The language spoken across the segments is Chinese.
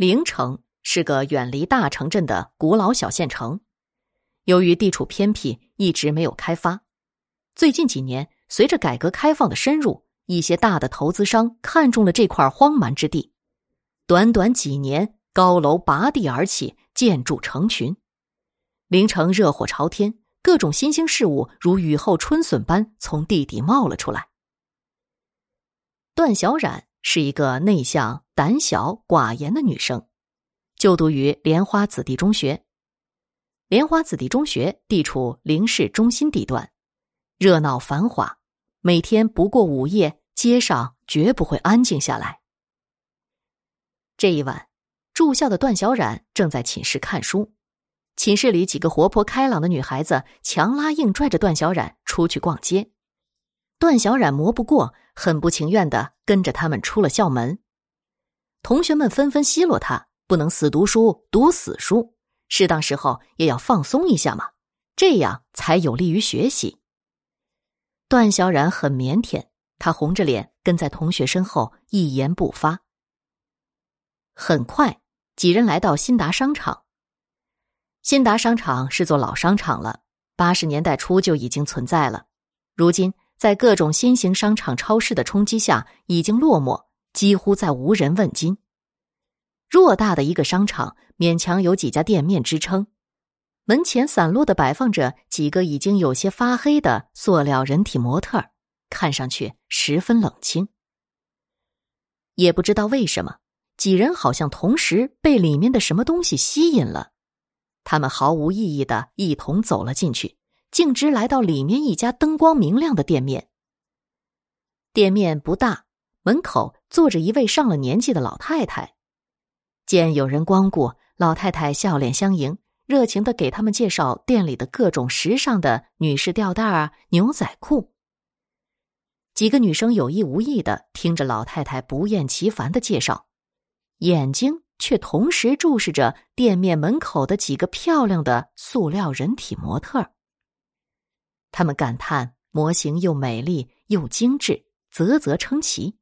陵城是个远离大城镇的古老小县城，由于地处偏僻，一直没有开发。最近几年，随着改革开放的深入，一些大的投资商看中了这块荒蛮之地。短短几年，高楼拔地而起，建筑成群，陵城热火朝天，各种新兴事物如雨后春笋般从地底冒了出来。段小冉是一个内向。胆小寡言的女生，就读于莲花子弟中学。莲花子弟中学地处陵市中心地段，热闹繁华，每天不过午夜，街上绝不会安静下来。这一晚，住校的段小冉正在寝室看书，寝室里几个活泼开朗的女孩子强拉硬拽着段小冉出去逛街，段小冉磨不过，很不情愿的跟着他们出了校门。同学们纷纷奚落他，不能死读书，读死书，适当时候也要放松一下嘛，这样才有利于学习。段小冉很腼腆，他红着脸跟在同学身后，一言不发。很快，几人来到新达商场。新达商场是座老商场了，八十年代初就已经存在了，如今在各种新型商场、超市的冲击下，已经落寞。几乎在无人问津。偌大的一个商场，勉强有几家店面支撑。门前散落的摆放着几个已经有些发黑的塑料人体模特，看上去十分冷清。也不知道为什么，几人好像同时被里面的什么东西吸引了。他们毫无意义的一同走了进去，径直来到里面一家灯光明亮的店面。店面不大。门口坐着一位上了年纪的老太太，见有人光顾，老太太笑脸相迎，热情的给他们介绍店里的各种时尚的女士吊带啊、牛仔裤。几个女生有意无意的听着老太太不厌其烦的介绍，眼睛却同时注视着店面门口的几个漂亮的塑料人体模特儿。他们感叹模型又美丽又精致，啧啧称奇。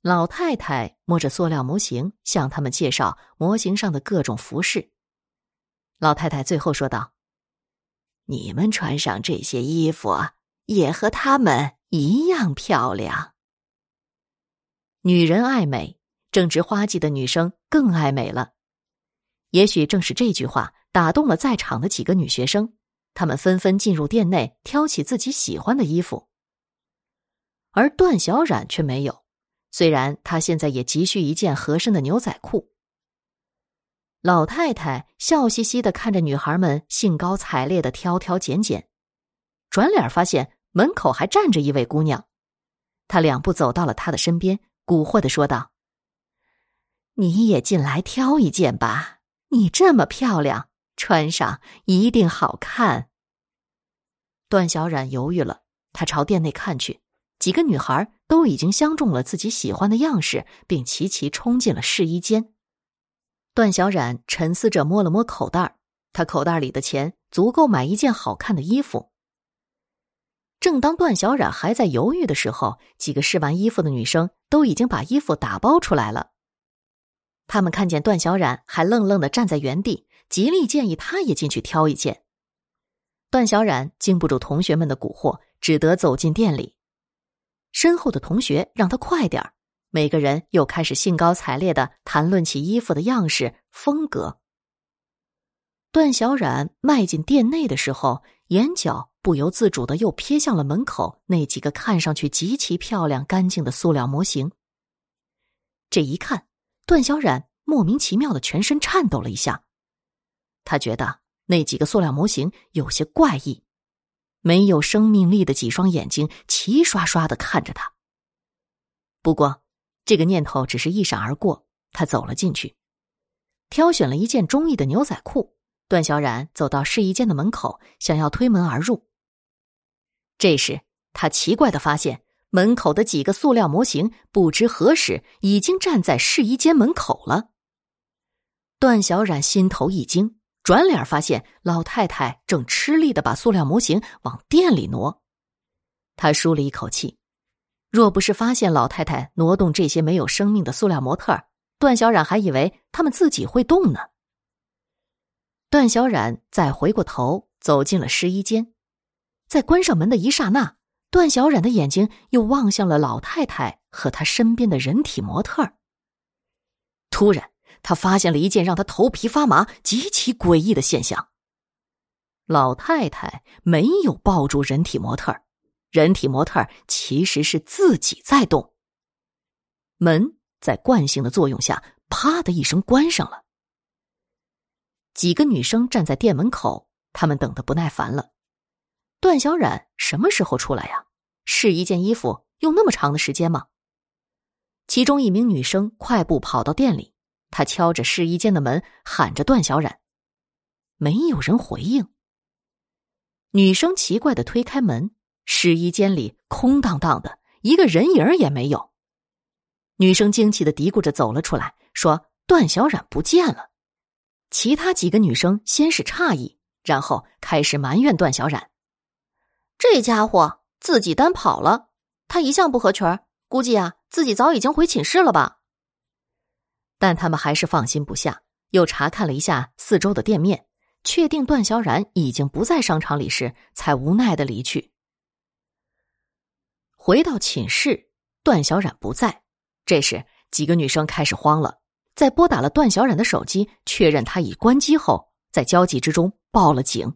老太太摸着塑料模型，向他们介绍模型上的各种服饰。老太太最后说道：“你们穿上这些衣服，也和他们一样漂亮。”女人爱美，正值花季的女生更爱美了。也许正是这句话打动了在场的几个女学生，他们纷纷进入店内挑起自己喜欢的衣服，而段小冉却没有。虽然他现在也急需一件合身的牛仔裤，老太太笑嘻嘻的看着女孩们兴高采烈的挑挑拣拣，转脸发现门口还站着一位姑娘，她两步走到了她的身边，蛊惑的说道：“你也进来挑一件吧，你这么漂亮，穿上一定好看。”段小冉犹豫了，她朝店内看去。几个女孩都已经相中了自己喜欢的样式，并齐齐冲进了试衣间。段小冉沉思着摸了摸口袋，他口袋里的钱足够买一件好看的衣服。正当段小冉还在犹豫的时候，几个试完衣服的女生都已经把衣服打包出来了。他们看见段小冉还愣愣的站在原地，极力建议他也进去挑一件。段小冉经不住同学们的蛊惑，只得走进店里。身后的同学让他快点每个人又开始兴高采烈的谈论起衣服的样式、风格。段小冉迈进店内的时候，眼角不由自主的又瞥向了门口那几个看上去极其漂亮、干净的塑料模型。这一看，段小冉莫名其妙的全身颤抖了一下，他觉得那几个塑料模型有些怪异。没有生命力的几双眼睛齐刷刷的看着他。不过，这个念头只是一闪而过。他走了进去，挑选了一件中意的牛仔裤。段小冉走到试衣间的门口，想要推门而入。这时，他奇怪的发现，门口的几个塑料模型不知何时已经站在试衣间门口了。段小冉心头一惊。转脸发现老太太正吃力的把塑料模型往店里挪，他舒了一口气。若不是发现老太太挪动这些没有生命的塑料模特，段小冉还以为他们自己会动呢。段小冉再回过头，走进了试衣间，在关上门的一刹那，段小冉的眼睛又望向了老太太和她身边的人体模特突然，他发现了一件让他头皮发麻、极其诡异的现象：老太太没有抱住人体模特人体模特其实是自己在动。门。在惯性的作用下，啪的一声关上了。几个女生站在店门口，她们等得不耐烦了。段小冉什么时候出来呀？试一件衣服用那么长的时间吗？其中一名女生快步跑到店里，他敲着试衣间的门，喊着段小冉，没有人回应。女生奇怪的推开门，试衣间里空荡荡的，一个人影也没有。女生惊奇的嘀咕着走了出来，说：“段小冉不见了。”其他几个女生先是诧异，然后开始埋怨段小冉：“这家伙自己单跑了，他一向不合群估计啊自己早已经回寝室了吧。”但他们还是放心不下，又查看了一下四周的店面，确定段小冉已经不在商场里时，才无奈的离去。回到寝室，段小冉不在。这时，几个女生开始慌了，在拨打了段小冉的手机，确认他已关机后，在焦急之中报了警。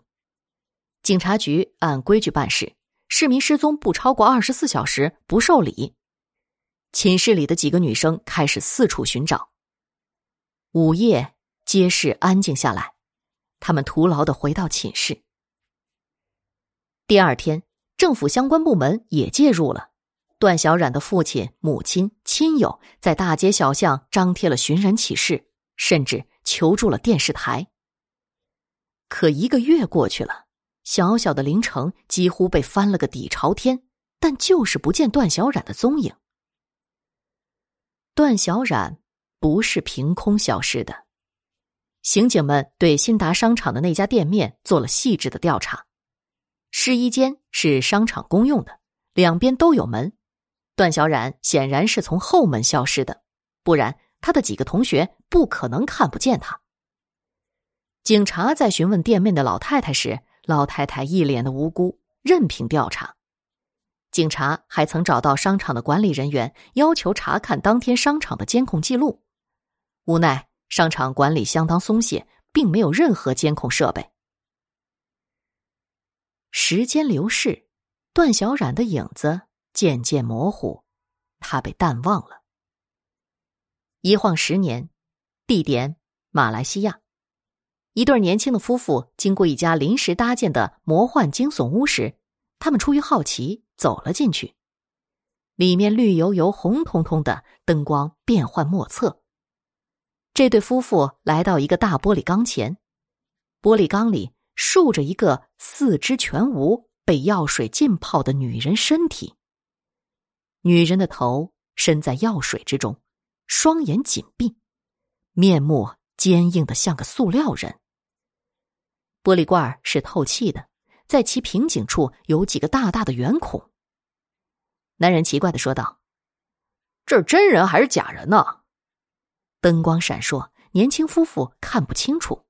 警察局按规矩办事，市民失踪不超过二十四小时不受理。寝室里的几个女生开始四处寻找。午夜，街市安静下来，他们徒劳的回到寝室。第二天，政府相关部门也介入了。段小冉的父亲、母亲、亲友在大街小巷张贴了寻人启事，甚至求助了电视台。可一个月过去了，小小的凌城几乎被翻了个底朝天，但就是不见段小冉的踪影。段小冉不是凭空消失的，刑警们对新达商场的那家店面做了细致的调查。试衣间是商场公用的，两边都有门。段小冉显然是从后门消失的，不然他的几个同学不可能看不见他。警察在询问店面的老太太时，老太太一脸的无辜，任凭调查。警察还曾找到商场的管理人员，要求查看当天商场的监控记录，无奈商场管理相当松懈，并没有任何监控设备。时间流逝，段小冉的影子。渐渐模糊，他被淡忘了。一晃十年，地点马来西亚，一对年轻的夫妇经过一家临时搭建的魔幻惊悚屋时，他们出于好奇走了进去。里面绿油油、红彤彤的，灯光变幻莫测。这对夫妇来到一个大玻璃缸前，玻璃缸里竖着一个四肢全无、被药水浸泡的女人身体。女人的头伸在药水之中，双眼紧闭，面目坚硬的像个塑料人。玻璃罐是透气的，在其瓶颈处有几个大大的圆孔。男人奇怪的说道：“这是真人还是假人呢？”灯光闪烁，年轻夫妇看不清楚。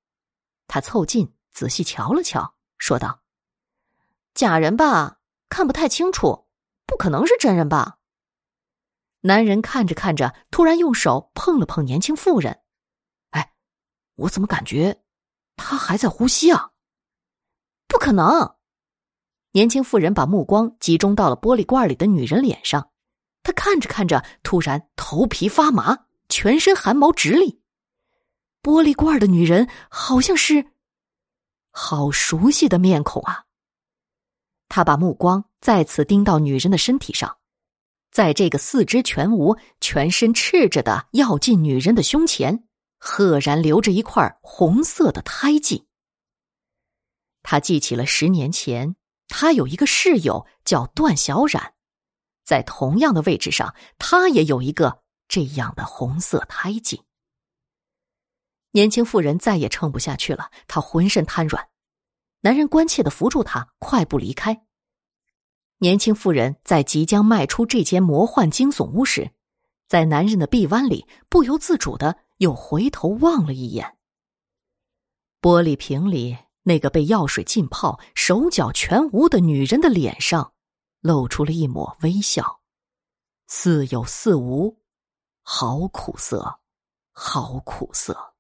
他凑近仔细瞧了瞧，说道：“假人吧，看不太清楚，不可能是真人吧？”男人看着看着，突然用手碰了碰年轻妇人。“哎，我怎么感觉他还在呼吸啊？”“不可能！”年轻妇人把目光集中到了玻璃罐里的女人脸上，她看着看着，突然头皮发麻，全身汗毛直立。玻璃罐的女人好像是好熟悉的面孔啊！他把目光再次盯到女人的身体上。在这个四肢全无、全身赤着的要进女人的胸前，赫然留着一块红色的胎记。他记起了十年前，他有一个室友叫段小冉，在同样的位置上，他也有一个这样的红色胎记。年轻妇人再也撑不下去了，她浑身瘫软。男人关切的扶住她，快步离开。年轻妇人在即将迈出这间魔幻惊悚屋时，在男人的臂弯里，不由自主的又回头望了一眼。玻璃瓶里那个被药水浸泡、手脚全无的女人的脸上，露出了一抹微笑，似有似无，好苦涩，好苦涩。